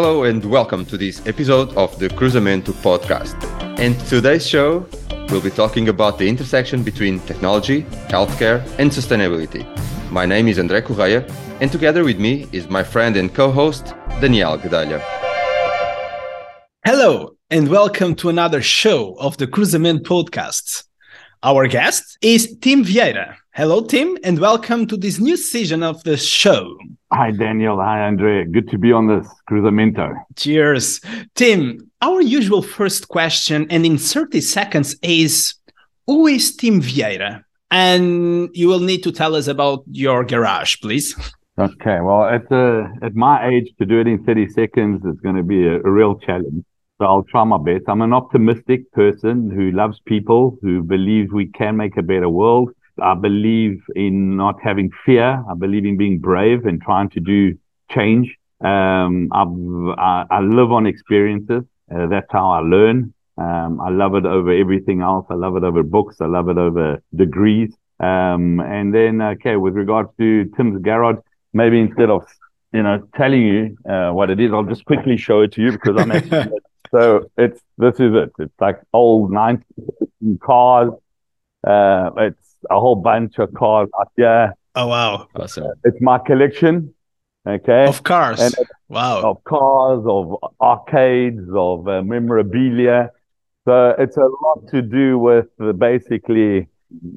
Hello and welcome to this episode of the Cruzamento podcast. And today's show, we'll be talking about the intersection between technology, healthcare, and sustainability. My name is André Correia, and together with me is my friend and co-host, Daniel Guedelha. Hello, and welcome to another show of the Cruzamento podcast. Our guest is Tim Vieira. Hello, Tim, and welcome to this new season of the show. Hi, Daniel. Hi, Andrea. Good to be on this Cruzamento. Cheers. Tim, our usual first question, and in 30 seconds, is Who is Tim Vieira? And you will need to tell us about your garage, please. Okay. Well, at, uh, at my age, to do it in 30 seconds is going to be a, a real challenge. So I'll try my best. I'm an optimistic person who loves people, who believes we can make a better world I believe in not having fear. I believe in being brave and trying to do change. Um, I, I live on experiences. Uh, that's how I learn. Um, I love it over everything else. I love it over books. I love it over degrees. Um, and then, okay, with regards to Tim's Garage, maybe instead of, you know, telling you uh, what it is, I'll just quickly show it to you because I'm actually, so it's, this is it. It's like old 19 cars. Uh, it's a whole bunch of cars out there. Oh wow! Awesome. It's my collection. Okay. Of cars. And wow. Of cars, of arcades, of uh, memorabilia. So it's a lot to do with uh, basically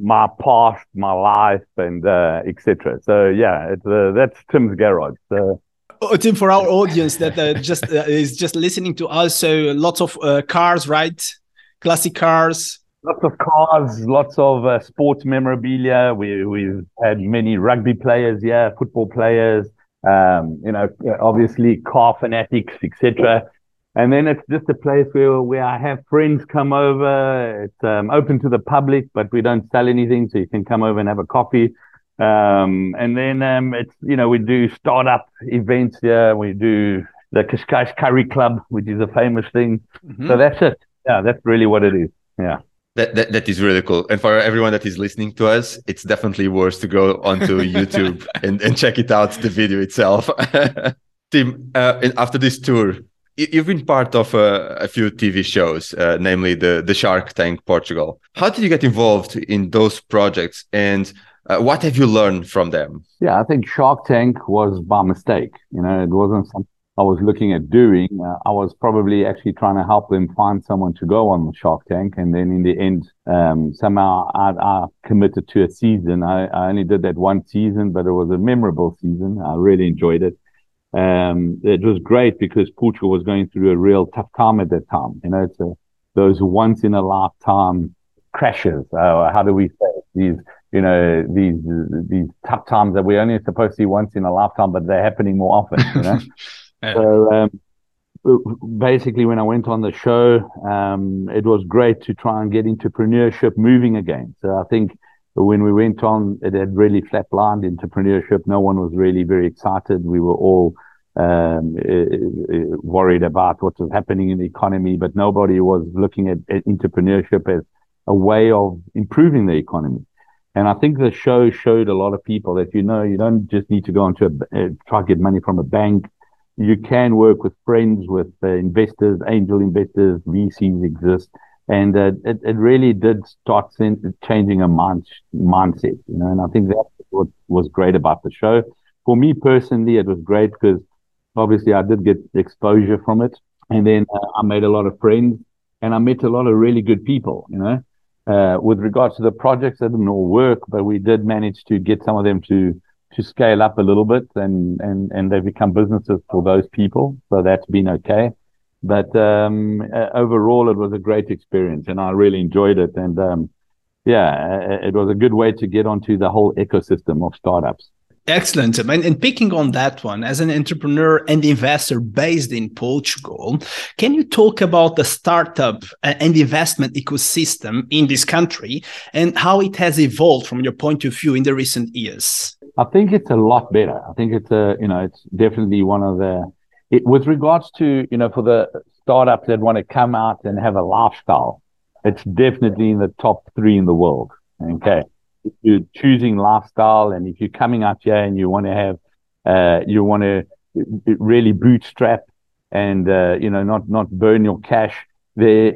my past, my life, and uh, etc. So yeah, it's, uh, that's Tim's garage. So, oh, Tim, for our audience that uh, just uh, is just listening to us, so lots of uh, cars, right? Classic cars. Lots of cars, lots of uh, sports memorabilia. We, we've had many rugby players, yeah, football players, um, you know, obviously car fanatics, etc. And then it's just a place where, where I have friends come over. It's um, open to the public, but we don't sell anything, so you can come over and have a coffee. Um, and then um, it's you know we do startup events here. We do the Kashkash Curry Club, which is a famous thing. Mm-hmm. So that's it. Yeah, that's really what it is. Yeah. That, that, that is really cool. And for everyone that is listening to us, it's definitely worth to go onto YouTube and, and check it out, the video itself. Tim, uh, after this tour, you've been part of a, a few TV shows, uh, namely the, the Shark Tank Portugal. How did you get involved in those projects and uh, what have you learned from them? Yeah, I think Shark Tank was by mistake. You know, it wasn't something I was looking at doing, uh, I was probably actually trying to help them find someone to go on the Shark Tank. And then in the end, um, somehow I, I, committed to a season. I, I, only did that one season, but it was a memorable season. I really enjoyed it. Um, it was great because Portugal was going through a real tough time at that time. You know, it's a, those once in a lifetime crashes. Uh, how do we say it? these? You know, these these tough times that we only supposed to see once in a lifetime, but they're happening more often. You know. Yeah. So um, basically, when I went on the show, um, it was great to try and get entrepreneurship moving again. So I think when we went on, it had really flatlined entrepreneurship. No one was really very excited. We were all um, worried about what was happening in the economy, but nobody was looking at, entrepreneurship as a way of improving the economy. And I think the show showed a lot of people that, you know, you don't just need to go into a, uh, try to get money from a bank you can work with friends, with uh, investors, angel investors, VCs exist. And uh, it, it really did start changing a mind, mindset, you know, and I think that's what was great about the show. For me personally, it was great because obviously I did get exposure from it. And then uh, I made a lot of friends and I met a lot of really good people, you know. Uh, with regards to the projects, that didn't all work, but we did manage to get some of them to to scale up a little bit and, and, and they've become businesses for those people. So that's been okay. But, um, uh, overall, it was a great experience and I really enjoyed it. And, um, yeah, it was a good way to get onto the whole ecosystem of startups. Excellent. And, and picking on that one, as an entrepreneur and investor based in Portugal, can you talk about the startup and investment ecosystem in this country and how it has evolved from your point of view in the recent years? I think it's a lot better. I think it's a, you know, it's definitely one of the, it, with regards to, you know, for the startups that want to come out and have a lifestyle, it's definitely in the top three in the world. Okay. If you're choosing lifestyle and if you're coming out here and you want to have, uh, you want to really bootstrap, and uh, you know not not burn your cash. There,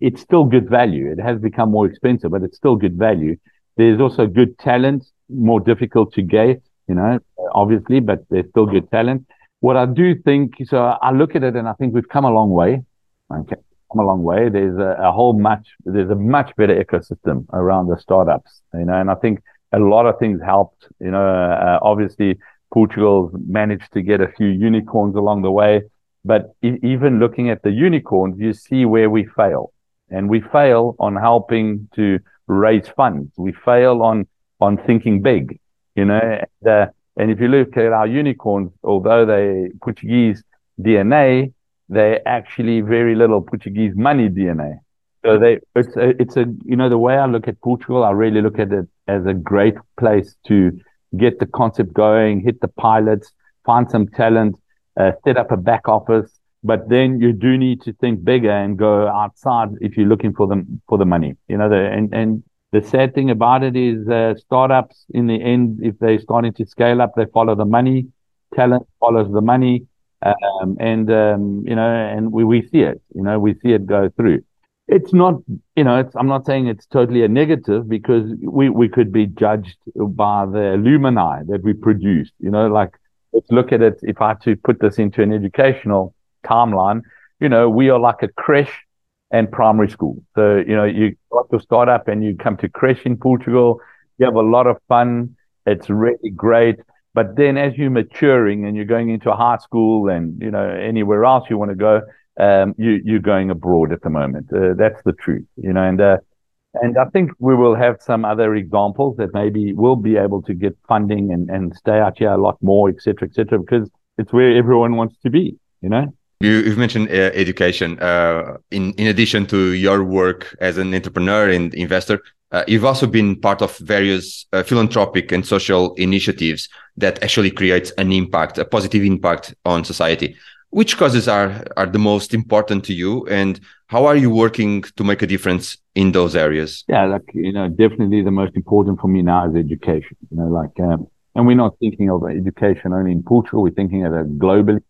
it's still good value. It has become more expensive, but it's still good value. There's also good talent, more difficult to get, you know, obviously, but there's still good talent. What I do think, so I look at it and I think we've come a long way. Okay, come a long way. There's a, a whole much, there's a much better ecosystem around the startups, you know, and I think a lot of things helped. You know, uh, obviously Portugal managed to get a few unicorns along the way, but e- even looking at the unicorns, you see where we fail, and we fail on helping to raise funds. We fail on on thinking big. You know, and, uh, and if you look at our unicorns, although they Portuguese DNA, they actually very little Portuguese money DNA. So they, it's a, it's a, you know, the way I look at Portugal, I really look at it as a great place to get the concept going, hit the pilots, find some talent, uh, set up a back office. But then you do need to think bigger and go outside if you're looking for them for the money. You know, the, and and the sad thing about it is uh, startups in the end, if they're starting to scale up, they follow the money. Talent follows the money. Um, and, um, you know, and we, we see it, you know, we see it go through. It's not, you know, it's, I'm not saying it's totally a negative because we, we could be judged by the alumni that we produced, you know, like let's look at it. If I had to put this into an educational timeline, you know, we are like a creche and primary school. So, you know, you got to start up and you come to creche in Portugal. You have a lot of fun. It's really great. But then as you're maturing and you're going into high school and, you know, anywhere else you want to go, um, you, you're going abroad at the moment. Uh, that's the truth, you know, and, uh, and I think we will have some other examples that maybe we'll be able to get funding and, and stay out here a lot more, et cetera, et cetera, because it's where everyone wants to be, you know? You, have mentioned uh, education. Uh, in in addition to your work as an entrepreneur and investor, uh, you've also been part of various uh, philanthropic and social initiatives that actually create an impact, a positive impact on society. Which causes are are the most important to you, and how are you working to make a difference in those areas? Yeah, like you know, definitely the most important for me now is education. You know, like, um, and we're not thinking of education only in Portugal. We're thinking of it globally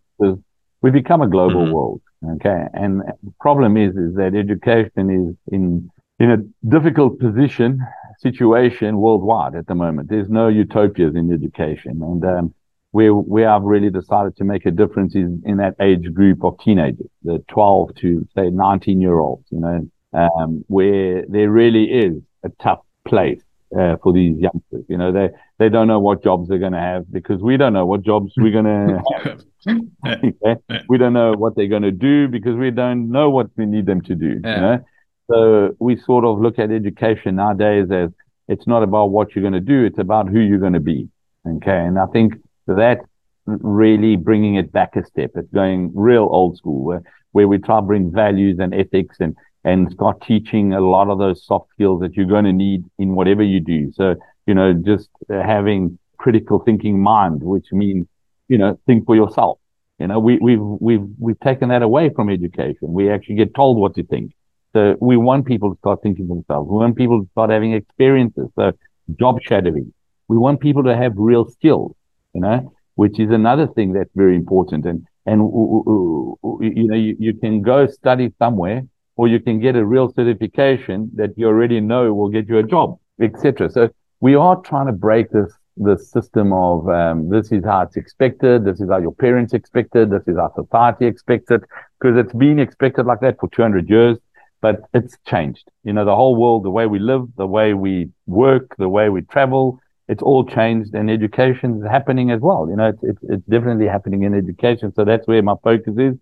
we become a global mm-hmm. world. Okay. And the problem is, is that education is in, in a difficult position, situation worldwide at the moment. There's no utopias in education. And, um, where, where I've really decided to make a difference is in that age group of teenagers, the 12 to say 19 year olds, you know, um, where there really is a tough place uh, for these youngsters. You know, they they don't know what jobs they're going to have because we don't know what jobs we're going to have. okay? We don't know what they're going to do because we don't know what we need them to do. Yeah. You know? So we sort of look at education nowadays as it's not about what you're going to do; it's about who you're going to be. Okay, and I think that really bringing it back a step. It's going real old school where where we try to bring values and ethics and and start teaching a lot of those soft skills that you're going to need in whatever you do. So, you know, just having critical thinking mind, which means, you know, think for yourself. You know, we, we've, we've, we've taken that away from education. We actually get told what to think. So we want people to start thinking for themselves. We want people to start having experiences. So job shadowing. We want people to have real skills, you know, which is another thing that's very important. And, and, you know, you, you can go study somewhere or you can get a real certification that you already know will get you a job, etc. So we are trying to break this this system of um, this is how it's expected, this is how your parents expected, this is how society expected, because it's been expected like that for 200 years, but it's changed. You know, the whole world, the way we live, the way we work, the way we travel, it's all changed, and education is happening as well. You know, it's, it's, it's definitely happening in education. So that's where my focus is.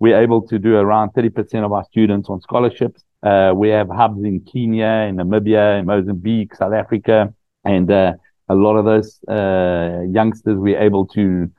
We're able to do around 30% of our students on scholarships. Uh, we have hubs in Kenya, in Namibia, in Mozambique, South Africa, and uh, a lot of those uh, youngsters we're able to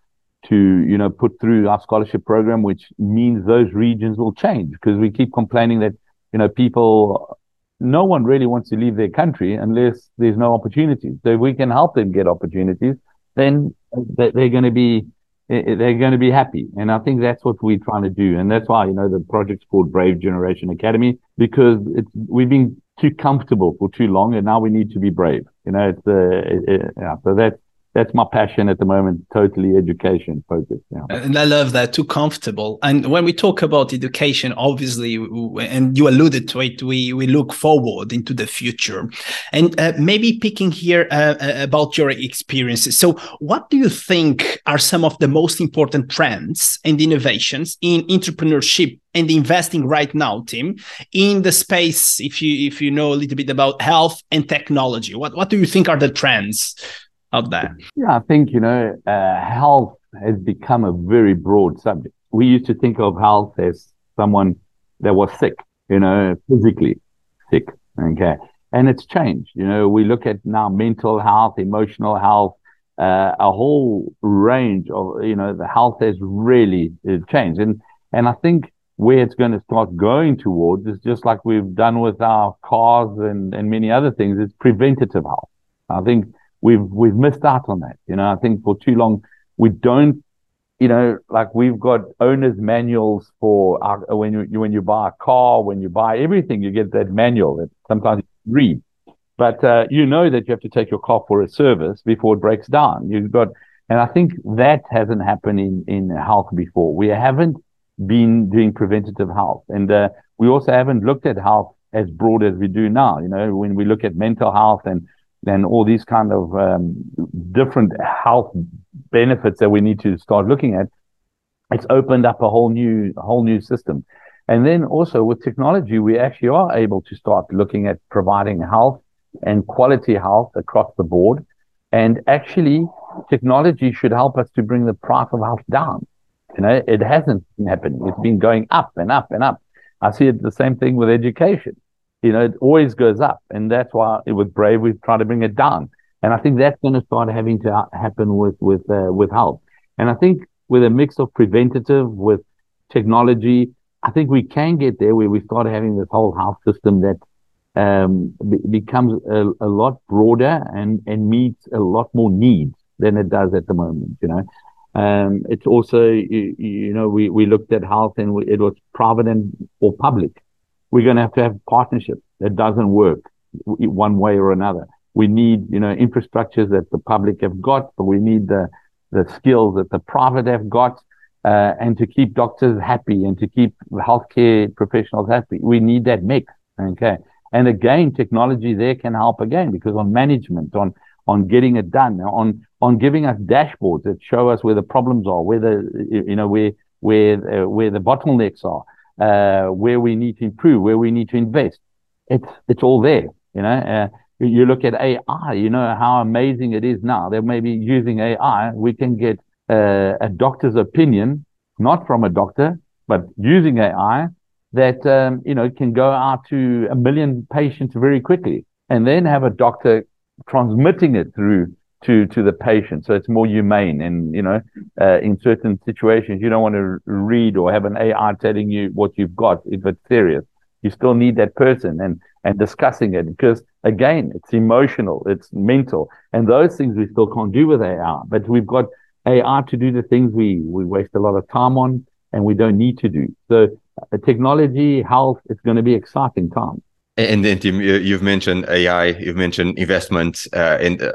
to you know put through our scholarship program, which means those regions will change because we keep complaining that you know people no one really wants to leave their country unless there's no opportunities. So if we can help them get opportunities, then they're going to be they're going to be happy. And I think that's what we're trying to do. And that's why, you know, the project's called Brave Generation Academy because it's, we've been too comfortable for too long and now we need to be brave. You know, it's, uh, it, it, yeah, so that's, that's my passion at the moment totally education focused yeah. and i love that too comfortable. And when we talk about education obviously and you alluded to it we we look forward into the future. And uh, maybe picking here uh, uh about your experiences. So what do you think are some of the most important trends and innovations in entrepreneurship and investing right now tim in the space if you if you know a little bit about health and technology? What what do you think are the trends of that? Yeah, I think, you know, uh, health has become a very broad subject. We used to think of health as someone that was sick, you know, physically sick. Okay. And it's changed. You know, we look at now mental health, emotional health, uh, a whole range of, you know, the health has really uh, changed. And, and I think where it's going to start going towards is just like we've done with our cars and, and many other things, it's preventative health. I think we've we've missed out on that. You know, I think for too long we don't. You know, like we've got owners' manuals for our, when you when you buy a car, when you buy everything, you get that manual that sometimes you read. But uh, you know that you have to take your car for a service before it breaks down. You've got, and I think that hasn't happened in in health before. We haven't been doing preventative health, and uh, we also haven't looked at health as broad as we do now. You know, when we look at mental health and and all these kind of um, different health benefits that we need to start looking at, it's opened up a whole new whole new system. And then also with technology, we actually are able to start looking at providing health and quality health across the board. And actually, technology should help us to bring the price of health down. You know, it hasn't been happening. It's been going up and up and up. I see it the same thing with education you know, it always goes up. And that's why with Brave, we've tried to bring it down. And I think that's going to start having to happen with, with, uh, with health. And I think with a mix of preventative with technology, I think we can get there where we start having this whole health system that um, be- becomes a, a, lot broader and, and meets a lot more needs than it does at the moment, you know. Um, it's also, you, you, know, we, we looked at health and we, it was private and or public we're going to have to have partnerships that doesn't work one way or another. We need, you know, infrastructures that the public have got, but we need the, the skills that the private have got. Uh, and to keep doctors happy and to keep healthcare professionals happy, we need that mix. Okay. And again, technology there can help again because on management, on, on getting it done, on, on giving us dashboards that show us where the problems are, where the, you know, where, where, uh, where the bottlenecks are uh, where we need to improve, where we need to invest. It's it's all there. You know, uh, you look at AI. You know how amazing it is now. They may be using AI. We can get uh, a doctor's opinion, not from a doctor, but using AI that um, you know can go out to a million patients very quickly, and then have a doctor transmitting it through to to the patient, so it's more humane. And you know, uh, in certain situations, you don't want to read or have an AI telling you what you've got if it's serious. You still need that person and and discussing it because again, it's emotional, it's mental, and those things we still can't do with AI. But we've got AI to do the things we we waste a lot of time on and we don't need to do. So, uh, technology, health, it's going to be exciting time. And then Tim, you've mentioned AI, you've mentioned investment, uh, and uh,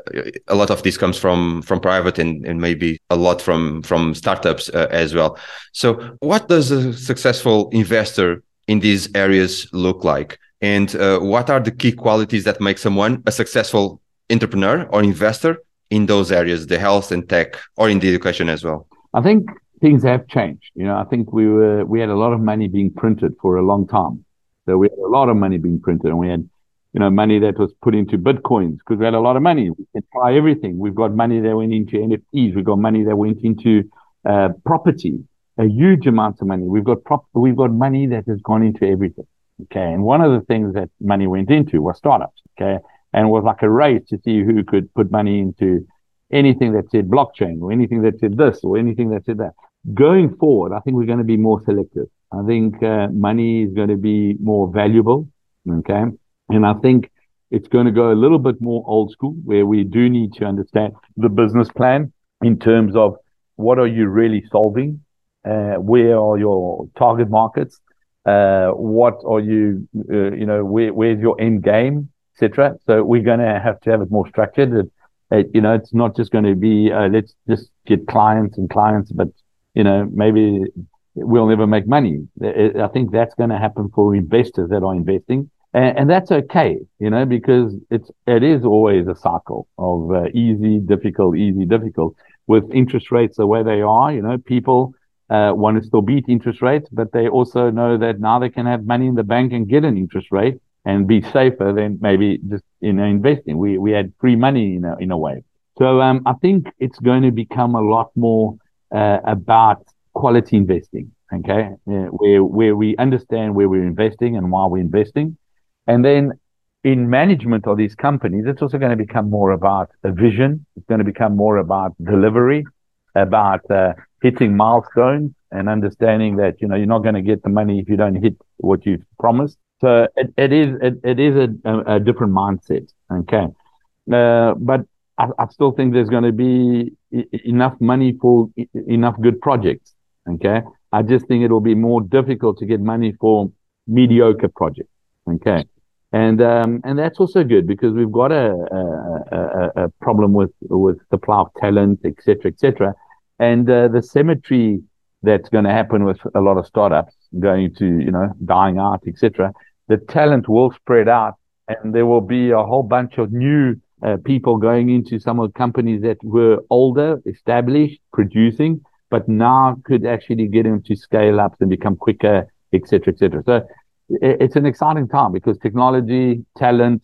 a lot of this comes from from private and, and maybe a lot from from startups uh, as well. So, what does a successful investor in these areas look like, and uh, what are the key qualities that make someone a successful entrepreneur or investor in those areas, the health and tech, or in the education as well? I think things have changed. You know, I think we were we had a lot of money being printed for a long time so we had a lot of money being printed and we had, you know, money that was put into Bitcoins because we had a lot of money. We can try everything. We've got money that went into NFTs. We've got money that went into uh, property, a huge amount of money. We've got prop, we've got money that has gone into everything. Okay. And one of the things that money went into was startups. Okay. And it was like a race to see who could put money into anything that said blockchain or anything that said this or anything that said that. Going forward, I think we're going to be more selective. I think uh, money is going to be more valuable. Okay. And I think it's going to go a little bit more old school where we do need to understand the business plan in terms of what are you really solving? Uh, where are your target markets? Uh, what are you, uh, you know, where, where's your end game, etc. So we're going to have to have it more structured. It, you know, it's not just going to be uh, let's just get clients and clients, but you know, maybe we'll never make money. I think that's going to happen for investors that are investing. And, and, that's okay, you know, because it's, it is always a cycle of uh, easy, difficult, easy, difficult with interest rates the way they are, you know, people, uh, want to still beat interest rates, but they also know that now they can have money in the bank and get an interest rate and be safer than maybe just you know investing. We we had free money in a, in a way. So um, I think it's going to become a lot more uh, about quality investing. Okay, yeah, where where we understand where we're investing and why we're investing, and then in management of these companies, it's also going to become more about a vision. It's going to become more about delivery, about uh, hitting milestones, and understanding that you know you're not going to get the money if you don't hit what you've promised. So it, it is it, it is a, a different mindset. Okay, uh, but I, I, still think there's going to be enough money for enough good projects. Okay, I just think it will be more difficult to get money for mediocre projects. Okay, and um, and that's also good because we've got a a, a, a problem with with supply of talent, etc., etc. And uh, the symmetry that's going to happen with a lot of startups going to you know dying out, etc. The talent will spread out, and there will be a whole bunch of new uh, people going into some of the companies that were older, established, producing, but now could actually get into scale ups and become quicker, etc., etc. So it's an exciting time because technology, talent,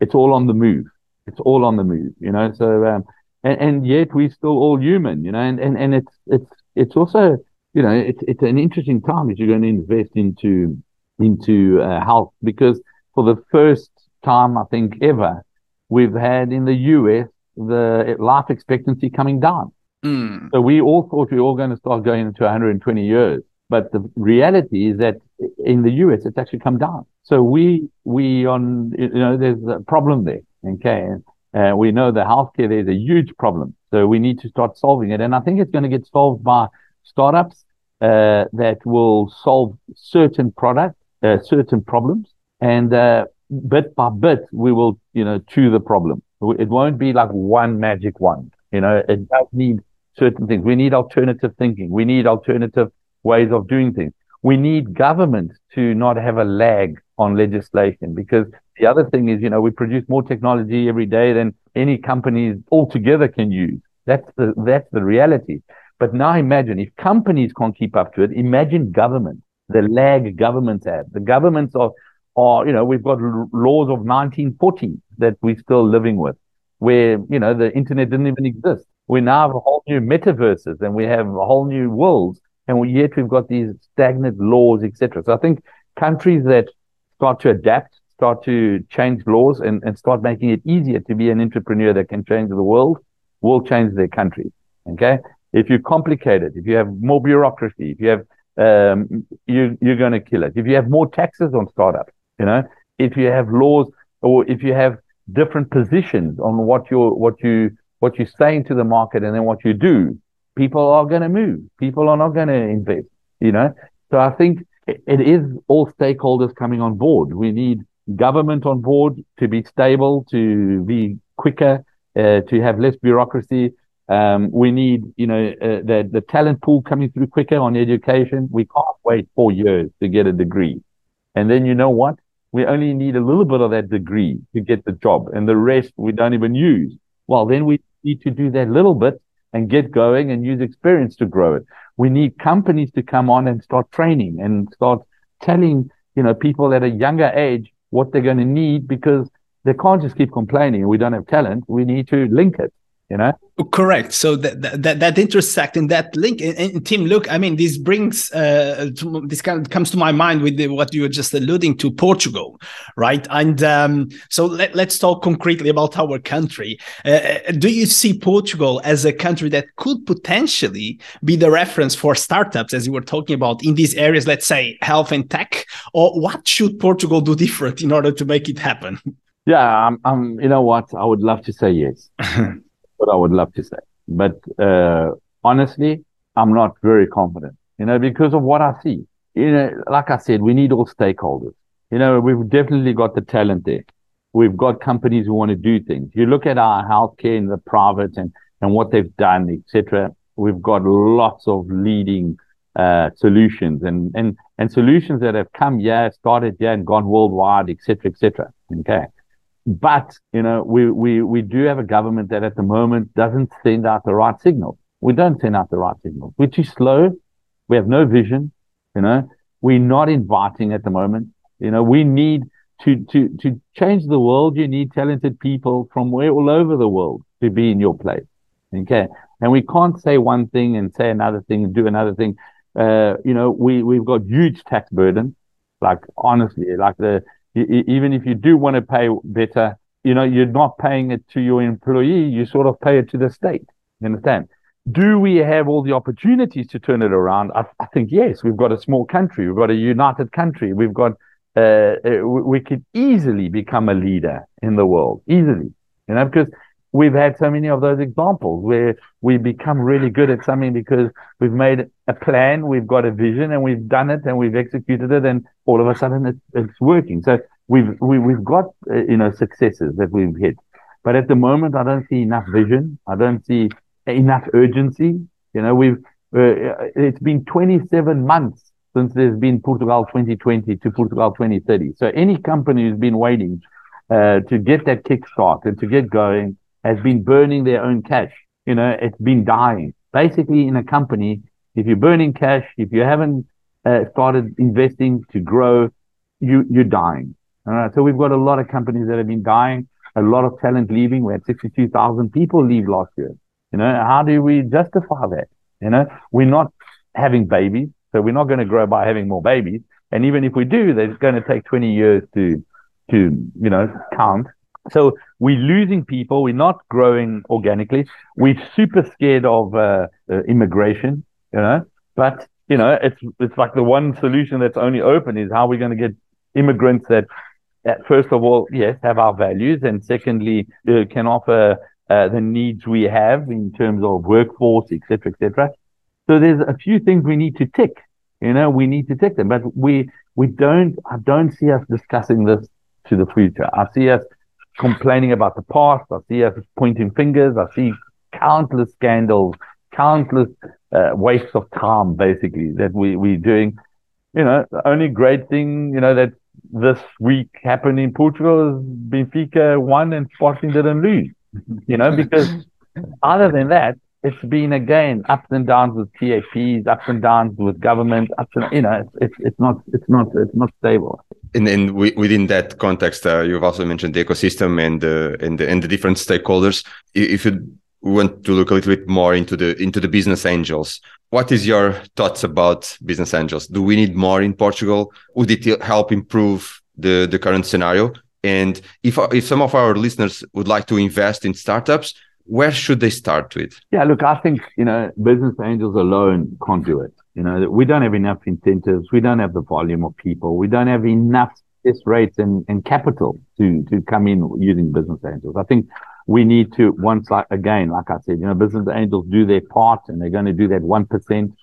it's all on the move. It's all on the move, you know. So um, and, and yet we're still all human, you know. And and, and it's it's it's also you know it's it's an interesting time if you're going to invest into into uh, health because for the first time I think ever we've had in the US the life expectancy coming down. Mm. So we all thought we were all going to start going into 120 years. But the reality is that in the US, it's actually come down. So we, we on, you know, there's a problem there. Okay. And uh, we know the healthcare, there's a huge problem. So we need to start solving it. And I think it's going to get solved by startups, uh, that will solve certain products, uh, certain problems. And, uh, bit by bit, we will, you know, chew the problem. It won't be like one magic wand. You know, it does need certain things. We need alternative thinking. We need alternative ways of doing things. We need government to not have a lag on legislation because the other thing is, you know, we produce more technology every day than any companies altogether can use. That's the, that's the reality. But now imagine if companies can't keep up to it, imagine government, the lag governments have. The governments are, are, you know, we've got laws of 1940 that we're still living with where, you know, the internet didn't even exist. We now have a whole new metaverses and we have a whole new worlds and yet we've got these stagnant laws, etc. So I think countries that start to adapt, start to change laws, and, and start making it easier to be an entrepreneur that can change the world, will change their country. Okay, if you complicate it, if you have more bureaucracy, if you have um, you you're going to kill it. If you have more taxes on startups, you know, if you have laws or if you have different positions on what you're, what you what you say into the market and then what you do, people are going to move. People are not going to invest, you know? So I think it is all stakeholders coming on board. We need government on board to be stable, to be quicker, uh, to have less bureaucracy. Um, we need, you know, uh, the, the talent pool coming through quicker on education. We can't wait four years to get a degree. And then you know what? We only need a little bit of that degree to get the job and the rest we don't even use. Well, then we need to do that little bit and get going and use experience to grow it. We need companies to come on and start training and start telling, you know, people at a younger age what they're going to need because they can't just keep complaining we don't have talent. We need to link it you know? Correct. So that that, that intersect in that link and, and, tim look i mean this brings uh to, this kind of comes to my mind with the, what you were just alluding to portugal right? And um so let, us talk concretely about our country. Uh, uh, do you see portugal as a country that could potentially be the reference for startups as you were talking about in these areas let's say health and tech? Or what should portugal do different in order to make it happen? Yeah i'm, I'm you know what? I would love to say yes what I would love to say. But uh, honestly, I'm not very confident, you know, because of what I see. You know, like I said, we need all stakeholders. You know, we've definitely got the talent there. We've got companies who want to do things. You look at our healthcare in the private and, and what they've done, etc. We've got lots of leading uh, solutions and, and, and solutions that have come here, started here and gone worldwide, etc., etc. Okay. But, you know, we, we, we do have a government that at the moment doesn't send out the right signal. We don't send out the right signal. We're too slow. We have no vision. You know, we're not inviting at the moment. You know, we need to, to, to change the world. You need talented people from where all over the world to be in your place. Okay. And we can't say one thing and say another thing and do another thing. Uh, you know, we, we've got huge tax burden. Like honestly, like the, even if you do want to pay better, you know, you're not paying it to your employee. You sort of pay it to the state. You understand? do we have all the opportunities to turn it around? I, I, think yes. We've got a small country. We've got a united country. We've got. Uh, uh we could easily become a leader in the world, easily. You know, because we've had so many of those examples where we become really good at something because we've made a plan, we've got a vision, and we've done it, and we've executed it, and all of a sudden it's, it's working. So we've we, have we have got uh, you know successes that we've hit, but at the moment I don't see enough vision. I don't see enough urgency. You know, we've uh, it's been 27 months since there's been Portugal 2020 to Portugal 2030. So any company who's been waiting uh, to get that kickstart and to get going has been burning their own cash. You know, it's been dying. Basically, in a company, if you're burning cash, if you haven't uh, started investing to grow, you you're dying. All right. So we've got a lot of companies that have been dying. A lot of talent leaving. We had 62,000 people leave last year. You know, how do we justify that? You know, we're not having babies, so we're not going to grow by having more babies. And even if we do, they're going to take 20 years to, to, you know, count. So we're losing people. We're not growing organically. We're super scared of uh, uh, immigration, you know, but you know, it's, it's like the one solution that's only open is how we're going to get immigrants that, that first of all, yes, have our values. And secondly, uh, can offer uh, the needs we have in terms of workforce, etc., etc. So there's a few things we need to tick. You know, we need to tick them, but we we don't. I don't see us discussing this to the future. I see us complaining about the past. I see us pointing fingers. I see countless scandals, countless uh, wastes of time, basically that we we're doing. You know, the only great thing you know that this week happened in Portugal is Benfica won and Sporting didn't lose you know, because other than that, it's been again ups and downs with TAPs, ups and downs with government, ups and you know, it's it's, it's not it's not it's not stable. And then within that context, uh, you've also mentioned the ecosystem and uh, and the, and the different stakeholders. If you want to look a little bit more into the into the business angels, what is your thoughts about business angels? Do we need more in Portugal? Would it help improve the the current scenario? And if if some of our listeners would like to invest in startups, where should they start with? Yeah, look, I think you know business angels alone can't do it. You know, we don't have enough incentives, we don't have the volume of people, we don't have enough success rates and, and capital to to come in using business angels. I think we need to once like again, like I said, you know, business angels do their part and they're going to do that one percent,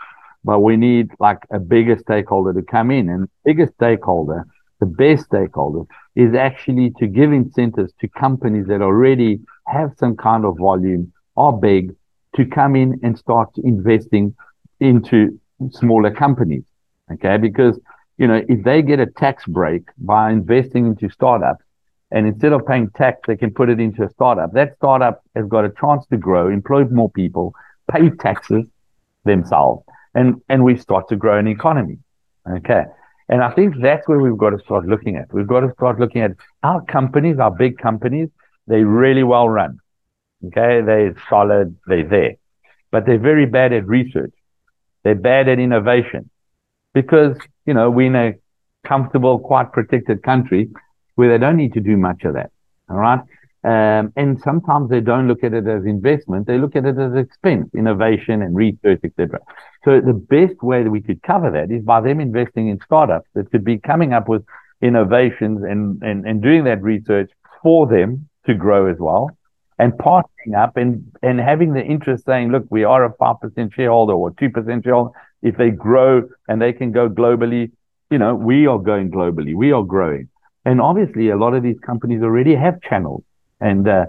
but we need like a bigger stakeholder to come in and bigger stakeholder the best stakeholder is actually to give incentives to companies that already have some kind of volume, are big, to come in and start investing into smaller companies. Okay. Because, you know, if they get a tax break by investing into startups, and instead of paying tax, they can put it into a startup. That startup has got a chance to grow, employ more people, pay taxes themselves, and, and we start to grow an economy. Okay. And I think that's where we've got to start looking at. We've got to start looking at our companies, our big companies, they're really well run. Okay. They're solid. They're there, but they're very bad at research. They're bad at innovation because, you know, we're in a comfortable, quite protected country where they don't need to do much of that. All right. Um, and sometimes they don't look at it as investment; they look at it as expense, innovation and research, etc. So the best way that we could cover that is by them investing in startups that could be coming up with innovations and and, and doing that research for them to grow as well, and partnering up and and having the interest saying, look, we are a five percent shareholder or two percent shareholder. If they grow and they can go globally, you know, we are going globally. We are growing And obviously, a lot of these companies already have channels and uh,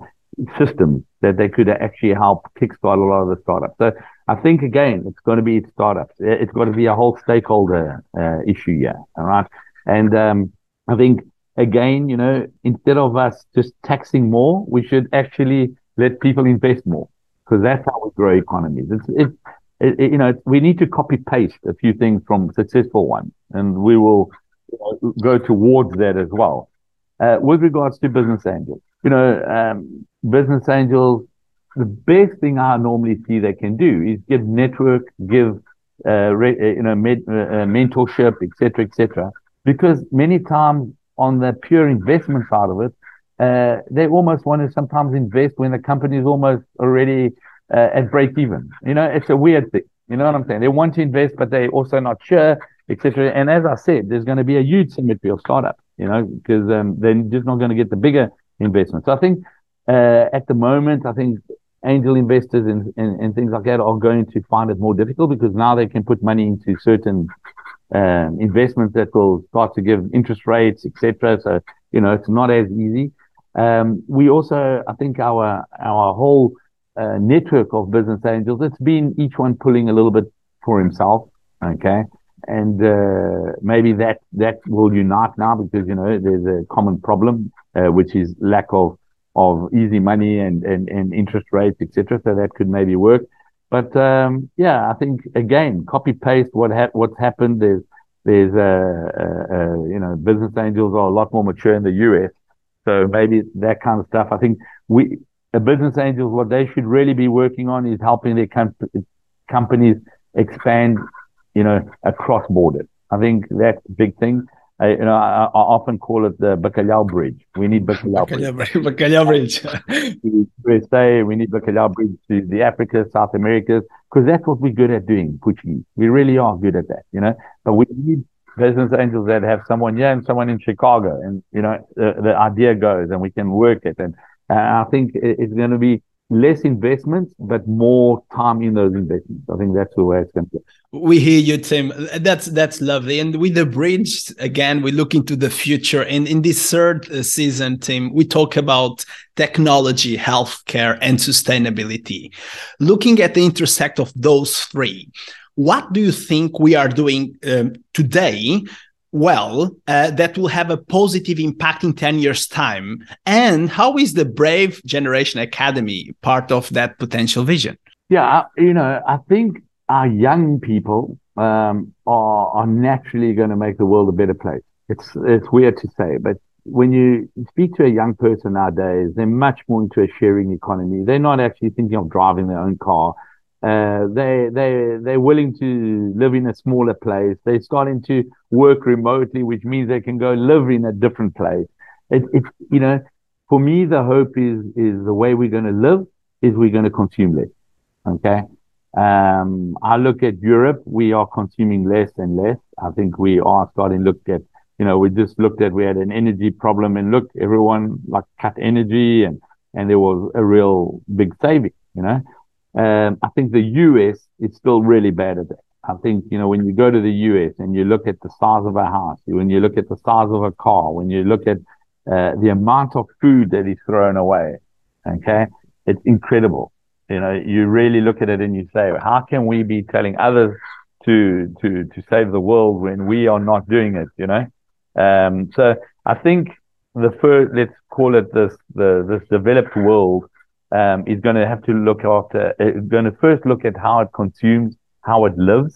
systems that they could actually help kickstart a lot of the startups. So I think again, it's going to be startups. It's got to be a whole stakeholder uh, issue here. All right. And um, I think again, you know, instead of us just taxing more, we should actually let people invest more because that's how we grow economies. It's, it's it, it, you know, we need to copy paste a few things from successful ones, and we will you know, go towards that as well. Uh, with regards to business angels, you know, um, business angels, the best thing I normally see they can do is give network, give uh, re, uh, you know, med, uh, uh mentorship, etc., etc. Because many times on the pure investment side of it, uh, they almost want to sometimes invest when the company is almost already uh, at break even. You know, it's a weird thing. You know what I'm saying? They want to invest, but they're also not sure, etc. And as I said, there's going to be a huge symmetry of startups. You know, because um, they're just not going to get the bigger investments. So I think uh, at the moment, I think angel investors and, and, and, things like that are going to find it more difficult because now they can put money into certain um, investments that will start to give interest rates, etc. So you know, it's not as easy. Um, we also, I think, our our whole uh, network of business angels, it's been each one pulling a little bit for himself. Okay. And, uh, maybe that, that will unite now because, you know, there's a common problem, uh, which is lack of, of easy money and, and, and interest rates, etc. So that could maybe work. But, um, yeah, I think again, copy paste what ha- what's happened. There's, there's, uh, uh, uh, you know, business angels are a lot more mature in the US. So maybe that kind of stuff. I think we, business angels, what they should really be working on is helping their com- companies expand, you know, across borders. I think that's a big thing. I, you know, I, I, often call it the Bacalhau Bridge. We need Bacalhau Bridge. Bacalhau Bridge. USA, we need Bacalhau Bridge to the Africa, South Americas, because that's what we're good at doing, Portuguese. We really are good at that, you know. But we need business angels that have someone here and someone in Chicago, and you know, the, the idea goes, and we can work it. And uh, I think it's going to be less investments, but more time in those investments. I think that's the way it's going to go. We hear you, Tim. That's that's lovely. And with the bridge, again, we look into the future. And in this third uh, season, Tim, we talk about technology, healthcare, and sustainability. Looking at the intersect of those three, what do you think we are doing um, today well uh, that will have a positive impact in 10 years time? And how is the brave generation academy part of that potential vision? Yeah you know i think our young people um, are, are naturally going to make the world a better place. It's it's weird to say but when you speak to a young person nowadays they're much more into a sharing economy. They're not actually thinking of driving their own car uh, they they they're willing to live in a smaller place. They're starting to work remotely, which means they can go live in a different place. It, it's you know, for me, the hope is is the way we're going to live is we're going to consume less. Okay. Um, I look at Europe. We are consuming less and less. I think we are starting to look at, you know, we just looked at, we had an energy problem and look, everyone like cut energy and, and there was a real big saving, you know. Um, I think the US is still really bad at that. I think, you know, when you go to the US and you look at the size of a house, when you look at the size of a car, when you look at uh, the amount of food that is thrown away, okay, it's incredible. You know, you really look at it and you say, how can we be telling others to, to, to save the world when we are not doing it, you know? Um, so I think the first, let's call it this, the, this developed world um, is going to have to look after, uh, going to first look at how it consumes, how it lives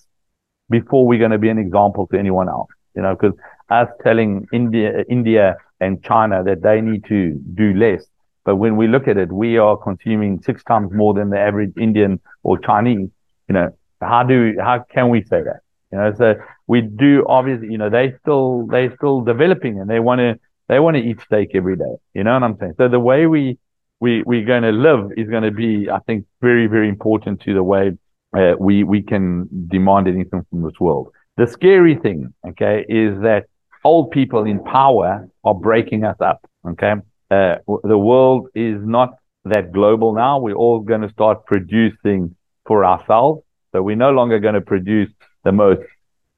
before we're going to be an example to anyone else, you know, because us telling India, India and China that they need to do less. But when we look at it, we are consuming six times more than the average Indian or Chinese, you know, how do, how can we say that? You know, so we do obviously, you know, they still, they still developing and they want to, they want to eat steak every day. You know what I'm saying? So the way we, we we're going to live is going to be, I think, very very important to the way uh, we we can demand anything from this world. The scary thing, okay, is that old people in power are breaking us up. Okay, uh, the world is not that global now. We're all going to start producing for ourselves. So we're no longer going to produce the most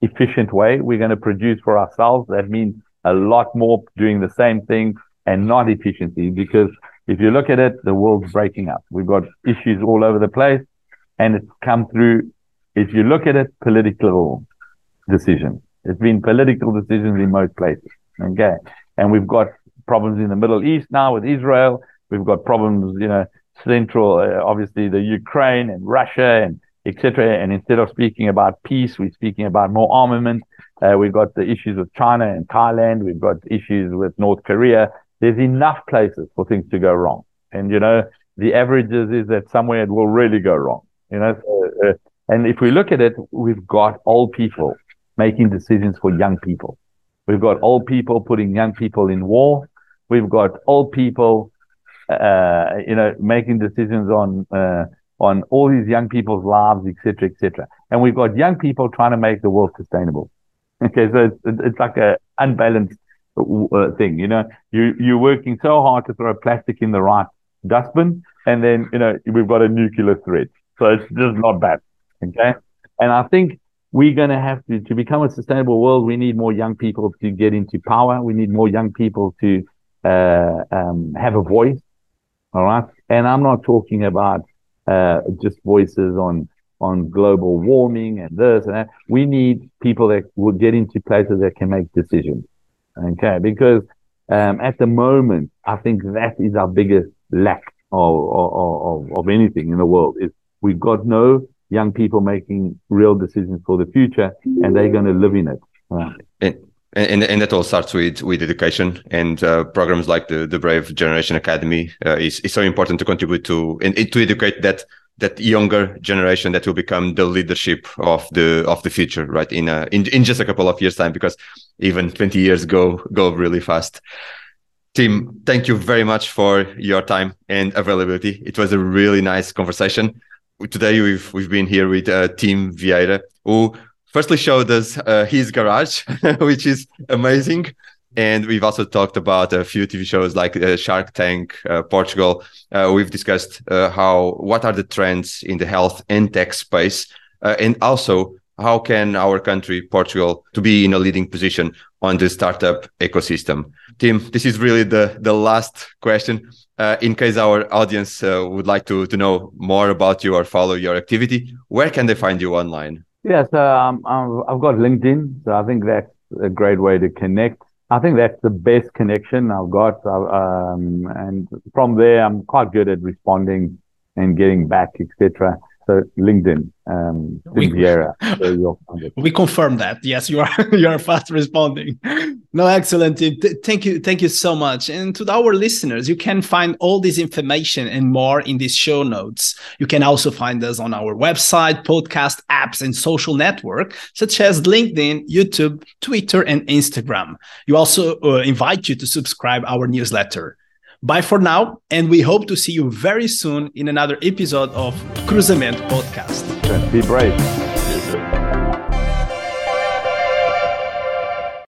efficient way. We're going to produce for ourselves. That means a lot more doing the same thing and not efficiency. Because if you look at it, the world's breaking up. We've got issues all over the place, and it's come through. If you look at it, political decisions. It's been political decisions in most places. Okay, and we've got problems in the Middle East now with Israel. We've got problems, you know, central, uh, obviously the Ukraine and Russia and etc. And instead of speaking about peace, we're speaking about more armament. Uh, we've got the issues with China and Taiwan. We've got issues with North Korea. There's enough places for things to go wrong. And, you know, the averages is that somewhere it will really go wrong. You know, so, uh, and if we look at it, we've got old people making decisions for young people. We've got old people putting young people in war. We've got old people, uh, you know, making decisions on, uh, on all these young people's lives, etc., etc. And we've got young people trying to make the world sustainable. Okay, so it's, it's like a unbalanced uh, thing. You know, you you're working so hard to throw plastic in the right dustbin, and then you know we've got a nuclear threat. So it's just not bad. Okay, and I think we're going to have to to become a sustainable world. We need more young people to get into power. We need more young people to uh, um, have a voice. All right, and I'm not talking about uh, just voices on on global warming and this and that. We need people that will get into places that can make decisions. Okay, because um, at the moment, I think that is our biggest lack of, of, of, anything in the world is we've got no young people making real decisions for the future and they're going to live in it. Right. And, and, and that all starts with with education and uh, programs like the the Brave Generation Academy uh, is, is so important to contribute to and to educate that that younger generation that will become the leadership of the of the future right in a, in, in just a couple of years time because even 20 years go go really fast. Tim thank you very much for your time and availability. It was a really nice conversation. Today we've we've been here with uh, tim vieira who firstly showed us uh, his garage which is amazing and we've also talked about a few TV shows like uh, Shark Tank, uh, Portugal. Uh, we've discussed uh, how what are the trends in the health and tech space, uh, and also how can our country, Portugal, to be in a leading position on the startup ecosystem. Tim, this is really the the last question. Uh, in case our audience would like to to know more about you or follow your activity, where can they find you online? Yes, um, I've got LinkedIn, so I think that's a great way to connect. I think that's the best connection I've got. Um, and from there, I'm quite good at responding and getting back, etc. So LinkedIn, um, we, Vieira, we confirm that. Yes, you are you are fast responding. No, excellent. Thank you, thank you so much. And to our listeners, you can find all this information and more in these show notes. You can also find us on our website, podcast, apps, and social network such as LinkedIn, YouTube, Twitter, and Instagram. You also uh, invite you to subscribe our newsletter. Bye for now, and we hope to see you very soon in another episode of Cruzamento Podcast. Be brave.